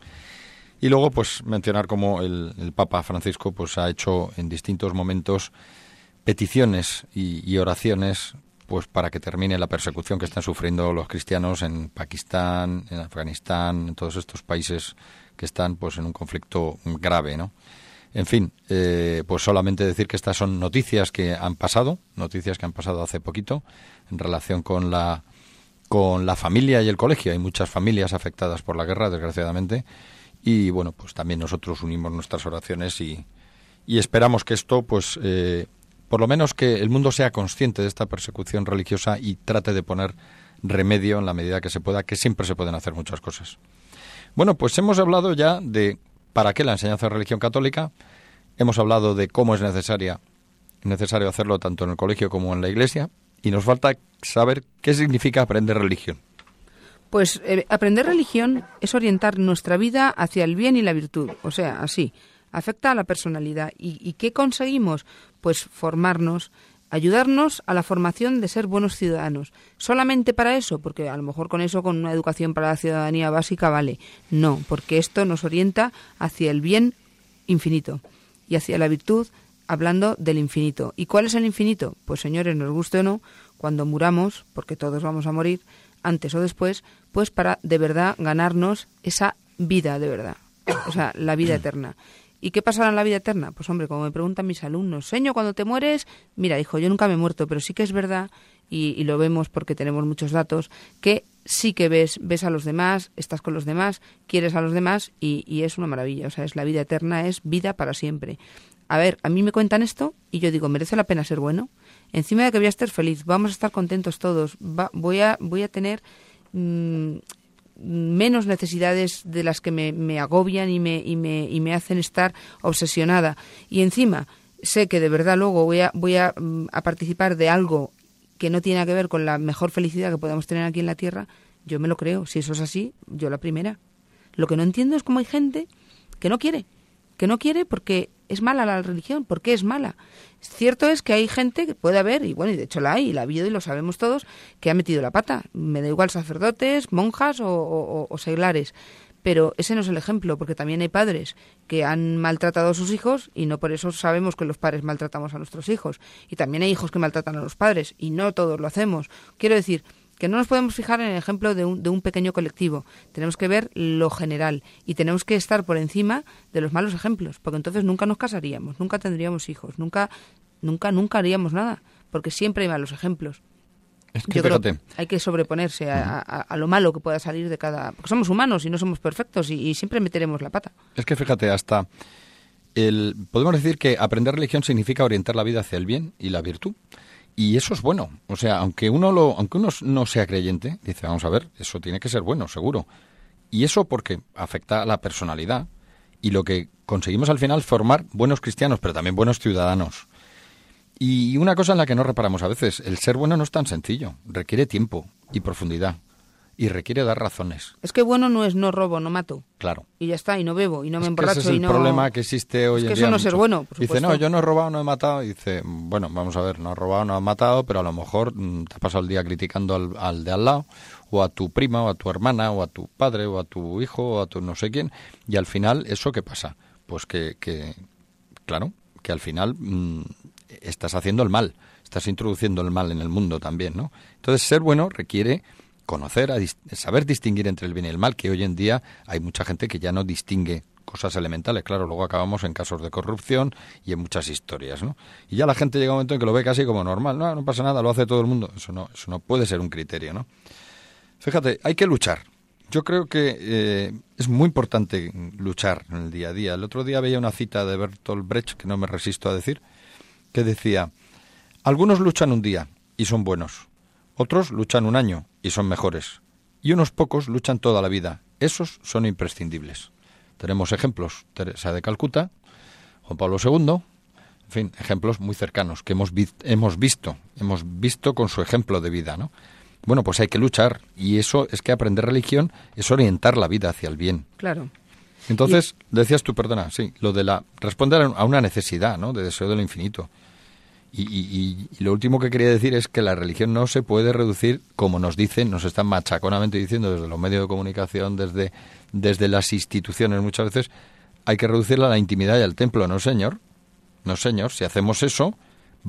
Y luego, pues, mencionar cómo el, el Papa Francisco pues, ha hecho en distintos momentos peticiones y, y oraciones pues para que termine la persecución que están sufriendo los cristianos en Pakistán, en Afganistán, en todos estos países que están pues en un conflicto grave, ¿no? En fin, eh, pues solamente decir que estas son noticias que han pasado, noticias que han pasado hace poquito en relación con la con la familia y el colegio. Hay muchas familias afectadas por la guerra, desgraciadamente, y bueno, pues también nosotros unimos nuestras oraciones y, y esperamos que esto, pues, eh, por lo menos que el mundo sea consciente de esta persecución religiosa y trate de poner remedio en la medida que se pueda, que siempre se pueden hacer muchas cosas. Bueno, pues hemos hablado ya de para qué la enseñanza de religión católica, hemos hablado de cómo es necesaria, necesario hacerlo tanto en el colegio como en la iglesia, y nos falta saber qué significa aprender religión. Pues eh, aprender religión es orientar nuestra vida hacia el bien y la virtud, o sea, así, afecta a la personalidad. ¿Y, y qué conseguimos? Pues formarnos, ayudarnos a la formación de ser buenos ciudadanos. ¿Solamente para eso? Porque a lo mejor con eso, con una educación para la ciudadanía básica, vale. No, porque esto nos orienta hacia el bien infinito y hacia la virtud hablando del infinito. ¿Y cuál es el infinito? Pues señores, nos guste o no, cuando muramos, porque todos vamos a morir, antes o después, pues para de verdad ganarnos esa vida de verdad, o sea, la vida eterna. ¿Y qué pasará en la vida eterna? Pues hombre, como me preguntan mis alumnos, Seño, cuando te mueres, mira, hijo, yo nunca me he muerto, pero sí que es verdad, y, lo vemos porque tenemos muchos datos, que sí que ves, ves a los demás, estás con los demás, quieres a los demás, y, y es una maravilla, o sea, es la vida eterna, es vida para siempre. A ver, a mí me cuentan esto y yo digo, ¿merece la pena ser bueno? Encima de que voy a estar feliz, vamos a estar contentos todos, va- voy, a, voy a tener mm, menos necesidades de las que me, me agobian y me, y, me, y me hacen estar obsesionada. Y encima sé que de verdad luego voy a, voy a, mm, a participar de algo que no tiene que ver con la mejor felicidad que podamos tener aquí en la Tierra, yo me lo creo. Si eso es así, yo la primera. Lo que no entiendo es cómo hay gente que no quiere, que no quiere porque es mala la religión, porque es mala. Cierto es que hay gente que puede haber, y bueno, y de hecho la hay, y la ha habido y lo sabemos todos, que ha metido la pata. Me da igual sacerdotes, monjas o, o- o seglares. Pero ese no es el ejemplo, porque también hay padres que han maltratado a sus hijos y no por eso sabemos que los padres maltratamos a nuestros hijos. Y también hay hijos que maltratan a los padres y no todos lo hacemos. Quiero decir que no nos podemos fijar en el ejemplo de un, de un pequeño colectivo. Tenemos que ver lo general y tenemos que estar por encima de los malos ejemplos, porque entonces nunca nos casaríamos, nunca tendríamos hijos, nunca, nunca, nunca haríamos nada, porque siempre hay malos ejemplos. Es que Yo creo fíjate, que hay que sobreponerse a, a- a lo malo que pueda salir de cada... Porque somos humanos y no somos perfectos y, y siempre meteremos la pata. es que fíjate, hasta el, podemos decir que aprender religión significa orientar la vida hacia el bien y la virtud. Y eso es bueno. O sea, aunque uno lo, aunque uno no sea creyente, dice, vamos a ver, eso tiene que ser bueno, seguro. Y eso porque afecta a la personalidad. Y lo que conseguimos al final formar buenos cristianos, pero también buenos ciudadanos. Y una cosa en la que no reparamos a veces, el ser bueno no es tan sencillo, requiere tiempo y profundidad. Y requiere dar razones, Es que bueno no es no robo, no mato. claro. Y ya está, y no bebo, y no me Es que emborracho, ese es el y no... problema que existe hoy Es en que día. eso no es ser bueno, por Dice, no, yo no he robado, no he matado. Y dice, bueno, vamos a ver, no has robado, no has matado, pero a lo mejor mm, te has pasado el día criticando al, al de al lado, o a tu prima, o a tu hermana, o a tu padre, o a tu hijo, o a tu no sé quién. Y al final, ¿eso qué pasa? Pues que, que claro, que al final mm, estás haciendo el mal, estás introduciendo el mal en el mundo también, ¿no? Entonces, ser bueno requiere conocer, a saber distinguir entre el bien y el mal, que hoy en día hay mucha gente que ya no distingue cosas elementales. Claro, luego acabamos en casos de corrupción y en muchas historias, ¿no? Y ya la gente llega a un momento en que lo ve casi como normal. No, no pasa nada, lo hace todo el mundo. Eso no, eso no puede ser un criterio, ¿no? Fíjate, hay que luchar. Yo creo que eh, es muy importante luchar en el día a día. El otro día veía una cita de Bertolt Brecht, que no me resisto a decir, que decía, algunos luchan un día y son buenos, otros luchan un año y son mejores, y unos pocos luchan toda la vida. Esos son imprescindibles. Tenemos ejemplos, Teresa de Calcuta, Juan Pablo II, en fin, ejemplos muy cercanos que hemos, vi- hemos visto, hemos visto con su ejemplo de vida, ¿no? Bueno, pues hay que luchar y eso es que aprender religión es orientar la vida hacia el bien. Claro. Entonces, decías tú, perdona, sí, lo de la responder a una necesidad, ¿no? De deseo del infinito. Y, y- lo último que quería decir es que la religión no se puede reducir, como nos dicen, nos están machaconamente diciendo desde los medios de comunicación, desde, desde las instituciones muchas veces, hay que reducirla a la intimidad y al templo. No, señor. No, señor. Si hacemos eso,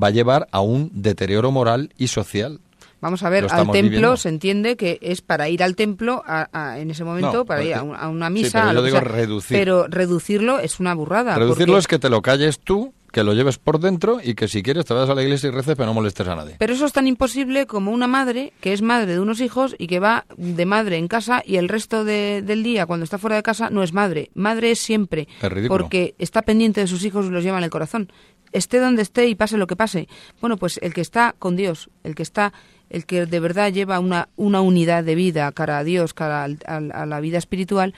va a llevar a un deterioro moral y social. Vamos a ver, al templo viviendo. se entiende que es para ir al templo a- a- en ese momento, No, para ir a, porque- un- a una sí, misa. pero a yo digo sea. reducir. Pero reducirlo es una burrada. Reducirlo porque- es que te lo calles tú, que lo lleves por dentro y que si quieres te vayas a la iglesia y reces, pero no molestes a nadie. Pero eso es tan imposible como una madre que es madre de unos hijos y que va de madre en casa y el resto de- del día, cuando está fuera de casa, no es madre. Madre es siempre. Es ridículo. Porque está pendiente de sus hijos y los lleva en el corazón. Esté donde esté y pase lo que pase. Bueno, pues el que está con Dios, el que está, el que de verdad lleva una, una unidad de vida cara a Dios, cara al- al- a la vida espiritual,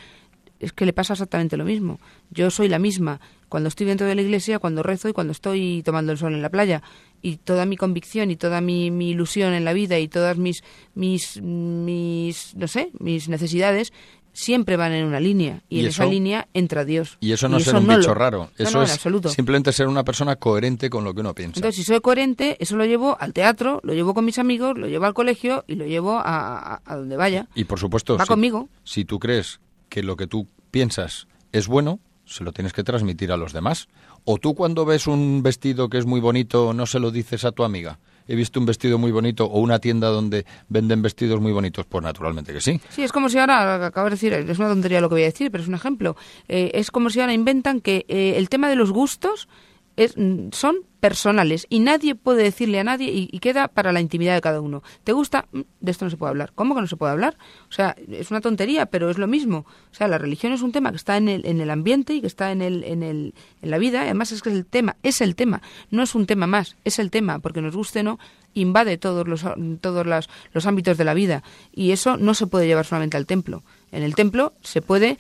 es que le pasa exactamente lo mismo. Yo soy la misma cuando estoy dentro de la iglesia, cuando rezo y cuando estoy tomando el sol en la playa. Y toda mi convicción y toda mi, mi ilusión en la vida y todas mis, mis, mis, no sé, mis necesidades siempre van en una línea. Y, Y en eso- esa línea entra Dios. Y eso no Y es ser un no bicho lo- raro. Eso no, en es absoluto. simplemente ser una persona coherente con lo que uno piensa. Entonces, si soy coherente, eso lo llevo al teatro, lo llevo con mis amigos, lo llevo al colegio y lo llevo a, a- a donde vaya. y por supuesto, Va si, conmigo. si tú crees que lo que tú piensas es bueno, se lo tienes que transmitir a los demás. O tú cuando ves un vestido que es muy bonito, no se lo dices a tu amiga. He visto un vestido muy bonito o una tienda donde venden vestidos muy bonitos. Pues naturalmente que sí. Sí, es como si ahora, acabo de decir, es una tontería lo que voy a decir, pero es un ejemplo. Eh, es como si ahora inventan que eh, el tema de los gustos es, mm, son personales y nadie puede decirle a nadie y, queda para la intimidad de cada uno. ¿Te gusta? Mm, De esto no se puede hablar. ¿Cómo que no se puede hablar? O sea, es una tontería, pero es lo mismo. O sea, la religión es un tema que está en el, en el ambiente y que está en, el, en, el, en la vida. Además es que es el tema, es el tema. No es un tema más, es el tema, porque nos guste o no, invade todos los, todos los ámbitos de la vida. Y eso no se puede llevar solamente al templo. En el templo se puede,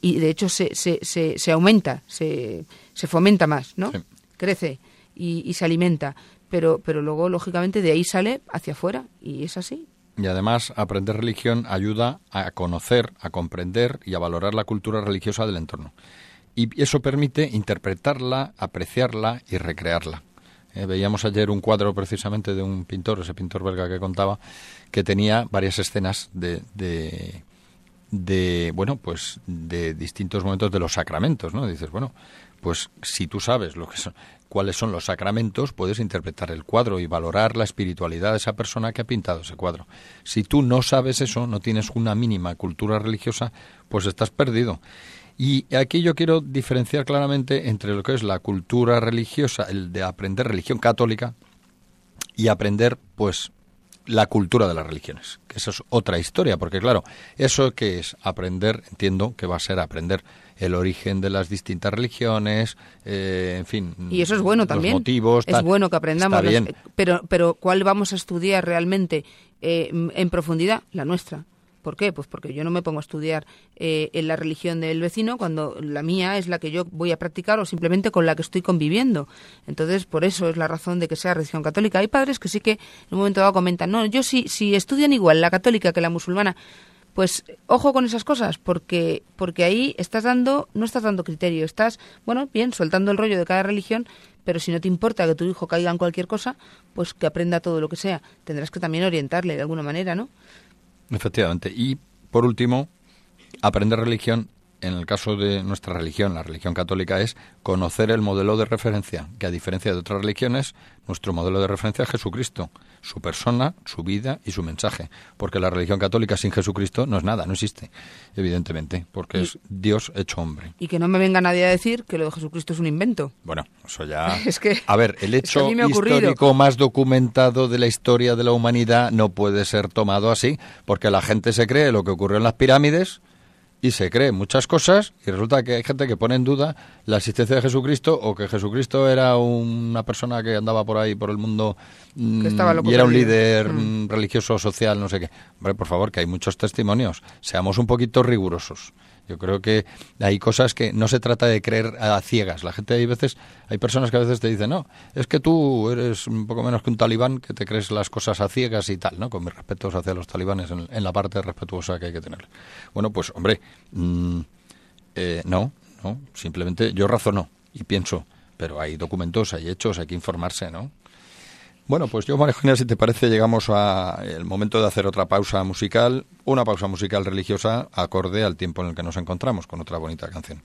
y de hecho se, se, se, se aumenta, se, se fomenta más, ¿no? Crece y, se alimenta. Pero, pero luego, lógicamente, de ahí sale hacia afuera. Y es así. Y además, aprender religión ayuda a conocer, a comprender y a valorar la cultura religiosa del entorno. Y eso permite interpretarla, apreciarla y recrearla. Eh, veíamos ayer un cuadro precisamente de un pintor, ese pintor belga que contaba, que tenía varias escenas de, de, de, bueno, pues de distintos momentos de los sacramentos, ¿no? Dices, bueno, pues si tú sabes lo que son, cuáles son los sacramentos, puedes interpretar el cuadro y valorar la espiritualidad de esa persona que ha pintado ese cuadro. Si tú no sabes eso, no tienes una mínima cultura religiosa, pues estás perdido. Y aquí yo quiero diferenciar claramente entre lo que es la cultura religiosa, el de aprender religión católica, y aprender, pues, la cultura de las religiones, que eso es otra historia, porque claro, eso que es aprender, entiendo que va a ser aprender el origen de las distintas religiones, eh, en fin, Y eso es bueno los también. motivos, es tal. bueno que aprendamos. Las- pero, pero ¿cuál vamos a estudiar realmente eh, en profundidad? La nuestra. ¿Por qué? Pues porque yo no me pongo a estudiar eh, en la religión del vecino cuando la mía es la que yo voy a practicar o simplemente con la que estoy conviviendo. Entonces, por eso es la razón de que sea religión católica. Hay padres que sí que en un momento dado comentan, no, yo si, si estudian igual la católica que la musulmana, pues ojo con esas cosas, porque, porque ahí estás dando, no estás dando criterio, estás, bueno, bien, soltando el rollo de cada religión, pero si no te importa que tu hijo caiga en cualquier cosa, pues que aprenda todo lo que sea. Tendrás que también orientarle de alguna manera, ¿no? Efectivamente. Y por último, aprender religión, en el caso de nuestra religión, la religión católica, es conocer el modelo de referencia, que a diferencia de otras religiones, nuestro modelo de referencia es Jesucristo, su persona, su vida y su mensaje. Porque la religión católica sin Jesucristo no es nada, no existe, evidentemente, porque Y- es Dios hecho hombre. Y que no me venga nadie a decir que lo de Jesucristo es un invento. Bueno, eso ya... Es que- A ver, el es que a hecho histórico más documentado de la historia de la humanidad no puede ser tomado así, porque la gente se cree lo que ocurrió en las pirámides y se cree muchas cosas y resulta que hay gente que pone en duda la existencia de Jesucristo o que Jesucristo era una persona que andaba por ahí por el mundo mm, y era un líder Mm. mm, religioso, social, no sé qué. Hombre, por favor, que hay muchos testimonios. Seamos un poquito rigurosos. Yo creo que hay cosas que no se trata de creer a ciegas. La gente hay veces, hay personas que a veces te dicen, no, es que tú eres un poco menos que un talibán que te crees las cosas a ciegas y tal, ¿no? Con mis respetos hacia los talibanes en, la parte respetuosa que hay que tener. Bueno, pues hombre, mm, eh, no, no, simplemente yo razono y pienso, pero hay documentos, hay hechos, hay que informarse, ¿no? Bueno, pues yo, María si te parece, llegamos al momento de hacer otra pausa musical, una pausa musical religiosa acorde al tiempo en el que nos encontramos, con otra bonita canción.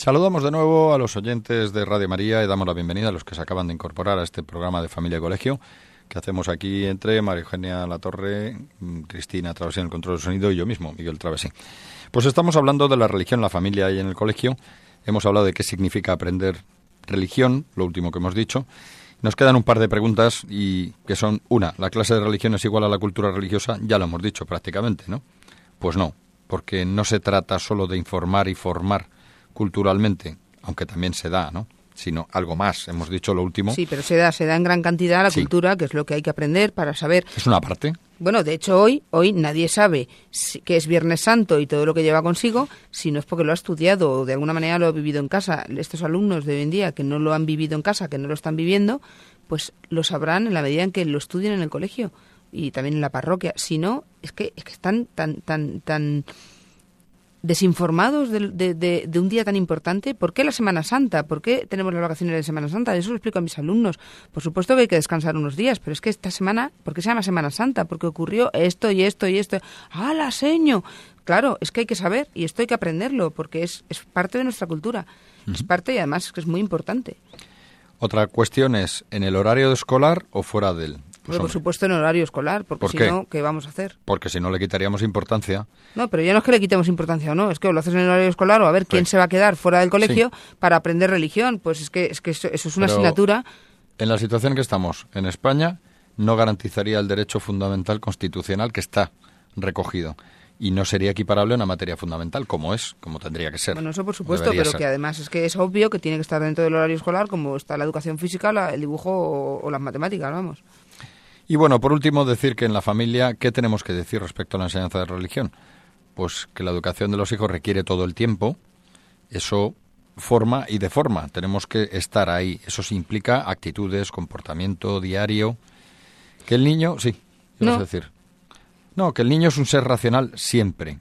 Saludamos de nuevo a los oyentes de Radio María y damos la bienvenida a los que se acaban de incorporar a este programa de Familia y Colegio que hacemos aquí entre María Eugenia Latorre, mm, Cristina Travesí en el control del sonido y yo mismo, Miguel Travesí. Pues estamos hablando de la religión, la familia y en el colegio. Hemos hablado de qué significa aprender religión, lo último que hemos dicho. Nos quedan un par de preguntas y que son una, ¿la clase de religión es igual a la cultura religiosa? Ya lo hemos dicho prácticamente, ¿no? Pues no, porque no se trata solo de informar y formar culturalmente, aunque también se da, ¿no? Sino algo más. Hemos dicho lo último. Sí, pero se da, se da en gran cantidad la Sí. cultura, que es lo que hay que aprender para saber. Es una parte. Bueno, de hecho hoy, hoy nadie sabe si- que es Viernes Santo y todo lo que lleva consigo, si no es porque lo ha estudiado o de alguna manera lo ha vivido en casa. Estos alumnos de hoy en día que no lo han vivido en casa, que no lo están viviendo, pues lo sabrán en la medida en que lo estudien en el colegio y también en la parroquia. Si no, es que, es que están tan, tan, tan desinformados de, de- de- de un día tan importante. ¿Por qué la Semana Santa? ¿Por qué tenemos las vacaciones de Semana Santa? Eso lo explico a mis alumnos. Por supuesto que hay que descansar unos días, pero es que esta semana, ¿por qué se llama Semana Santa? Porque ocurrió esto y esto y esto. ¡Ah, la seño! Claro, es que hay que saber y esto hay que aprenderlo porque es, es parte de nuestra cultura. Es parte y además es que es muy importante. Otra cuestión es, ¿en el horario escolar o fuera de él? Pues, Pero, por supuesto en horario escolar, porque ¿Por si qué? no, ¿qué vamos a hacer? Porque si no le quitaríamos importancia. No, pero ya no es que le quitemos importancia o no, es que o lo haces en el horario escolar o a ver quién Sí. se va a quedar fuera del colegio para aprender religión. Pues es que, es que eso, eso es una Pero- asignatura. En la situación que estamos en España, no garantizaría el derecho fundamental constitucional que está recogido. Y no sería equiparable a una materia fundamental, como es, como tendría que ser. Bueno, eso por supuesto, Debería pero ser. que además es que es obvio que tiene que estar dentro del horario escolar, como está la educación física, la- el dibujo o, o las matemáticas, vamos. Y bueno, por último, decir que en la familia, ¿qué tenemos que decir respecto a la enseñanza de religión? Pues que la educación de los hijos requiere todo el tiempo, eso forma y deforma, tenemos que estar ahí, eso implica actitudes, comportamiento diario, que el niño, sí, No. a decir, no, que el niño es un ser racional siempre,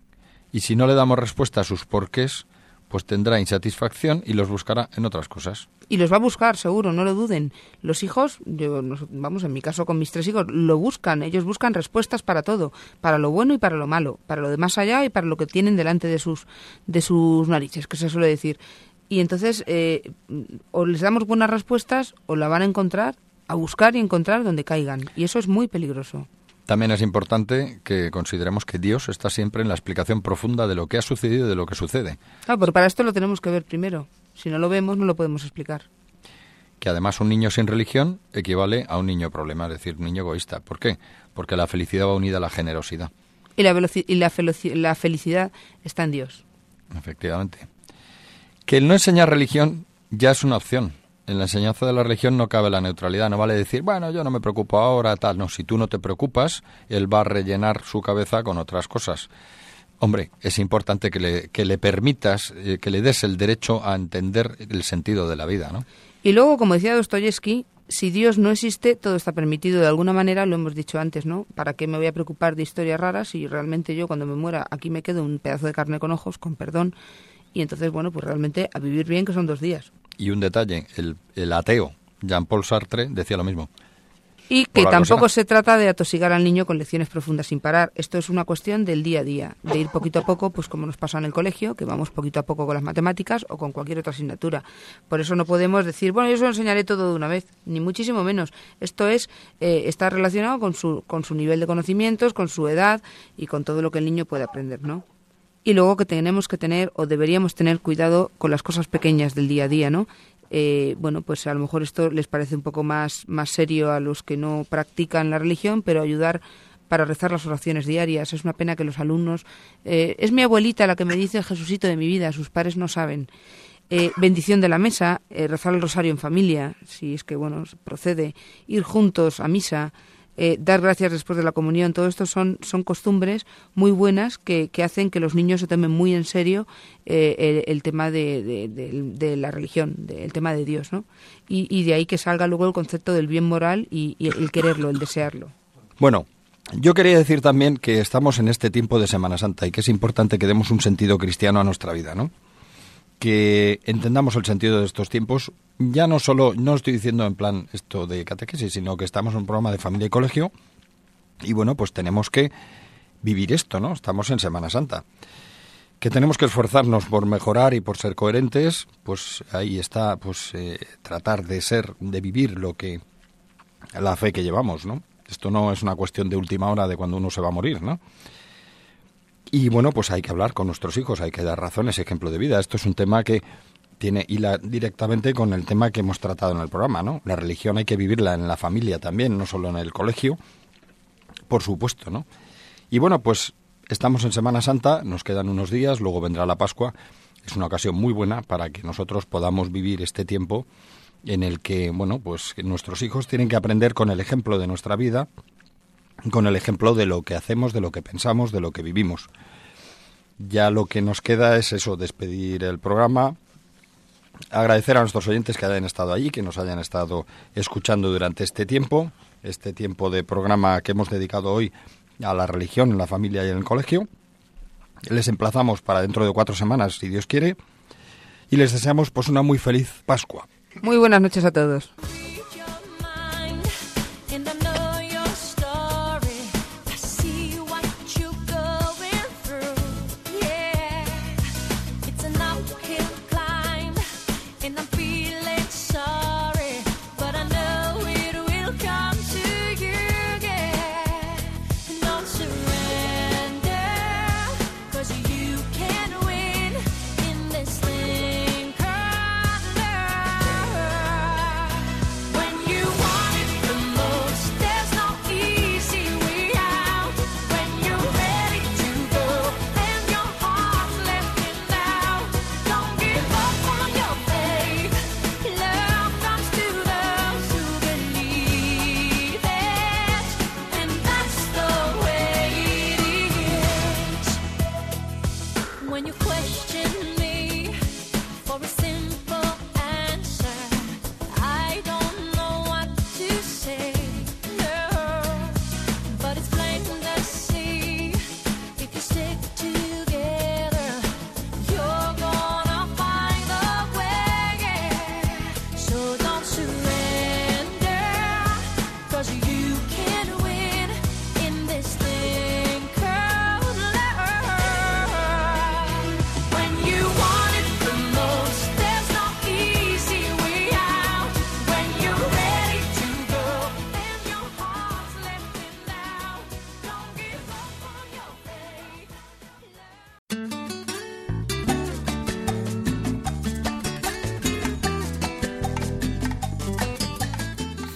y si no le damos respuesta a sus porqués, pues tendrá insatisfacción y los buscará en otras cosas. Y los va a buscar, seguro, no lo duden. Los hijos, yo, vamos, en mi caso con mis tres hijos, lo buscan. Ellos buscan respuestas para todo, para lo bueno y para lo malo, para lo de más allá y para lo que tienen delante de sus, de sus narices, que se suele decir. Y entonces, eh, o les damos buenas respuestas o la van a encontrar, a buscar y encontrar donde caigan. Y eso es muy peligroso. También es importante que consideremos que Dios está siempre en la explicación profunda de lo que ha sucedido y de lo que sucede. Claro, pero para esto lo tenemos que ver primero. Si no lo vemos, no lo podemos explicar. Que además un niño sin religión equivale a un niño problema, es decir, un niño egoísta. ¿Por qué? Porque la felicidad va unida a la generosidad, Y la, y la felicidad está en Dios. efectivamente. Que el no enseñar religión ya es una opción. En la enseñanza de la religión no cabe la neutralidad. No vale decir, bueno, yo no me preocupo ahora, tal. No, si tú no te preocupas, él va a rellenar su cabeza con otras cosas. Hombre, es importante que le, que le permitas, eh, que le des el derecho a entender el sentido de la vida, ¿no? Y luego, como decía Dostoyevsky, si Dios no existe, todo está permitido de alguna manera, lo hemos dicho antes, ¿no? ¿Para qué me voy a preocupar de historias raras si realmente yo cuando me muera aquí me quedo un pedazo de carne con ojos, con perdón? Y entonces, bueno, pues realmente a vivir bien, que son dos días. Y un detalle, el, el ateo Jean-Paul Sartre decía lo mismo. Y que tampoco se trata de atosigar al niño con lecciones profundas sin parar. Esto es una cuestión del día a día, de ir poquito a poco, pues como nos pasa en el colegio, que vamos poquito a poco con las matemáticas o con cualquier otra asignatura. Por eso no podemos decir, bueno, yo se lo enseñaré todo de una vez, ni muchísimo menos. Esto es eh, está relacionado con su, con su nivel de conocimientos, con su edad y con todo lo que el niño puede aprender, ¿no? Y luego que tenemos que tener o deberíamos tener cuidado con las cosas pequeñas del día a día, ¿no? Eh, bueno, pues a lo mejor esto les parece un poco más, más serio a los que no practican la religión, pero ayudar para rezar las oraciones diarias. Es una pena que los alumnos... eh, es mi abuelita la que me dice Jesucito de mi vida, sus padres no saben. Eh, bendición de la mesa, eh, rezar el rosario en familia, si es que, bueno, procede, ir juntos a misa, eh, dar gracias después de la comunión, todo esto son, son costumbres muy buenas que, que hacen que los niños se tomen muy en serio eh, el, tema de, de- la religión, el tema de Dios, ¿no? Y, y de ahí que salga luego el concepto del bien moral y, y el quererlo, el desearlo. Bueno, yo quería decir también que estamos en este tiempo de Semana Santa y que es importante que demos un sentido cristiano a nuestra vida, ¿no? Que entendamos el sentido de estos tiempos, ya no solo, no estoy diciendo en plan esto de catequesis, sino que estamos en un programa de familia y colegio y bueno, pues tenemos que vivir esto, ¿no? Estamos en Semana Santa. que tenemos que esforzarnos por mejorar y por ser coherentes, pues ahí está, pues eh, tratar de ser, de vivir lo que la fe que llevamos, ¿no? Esto no es una cuestión de última hora de cuando uno se va a morir, ¿no? Y bueno, pues hay que hablar con nuestros hijos, hay que dar razones, ejemplo de vida. Esto es un tema que tiene hila directamente con el tema que hemos tratado en el programa, ¿no? La religión hay que vivirla en la familia también, no solo en el colegio, por supuesto, ¿no? Y bueno, pues estamos en Semana Santa, nos quedan unos días, luego vendrá la Pascua. Es una ocasión muy buena para que nosotros podamos vivir este tiempo en el que, bueno, pues nuestros hijos tienen que aprender con el ejemplo de nuestra vida, con el ejemplo de lo que hacemos, de lo que pensamos, de lo que vivimos. Ya lo que nos queda es eso, despedir el programa, agradecer a nuestros oyentes que hayan estado allí, que nos hayan estado escuchando durante este tiempo, este tiempo de programa que hemos dedicado hoy a la religión en la familia y en el colegio. Les emplazamos para dentro de cuatro semanas, si Dios quiere, y les deseamos pues una muy feliz Pascua. Muy buenas noches a todos.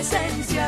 presencia.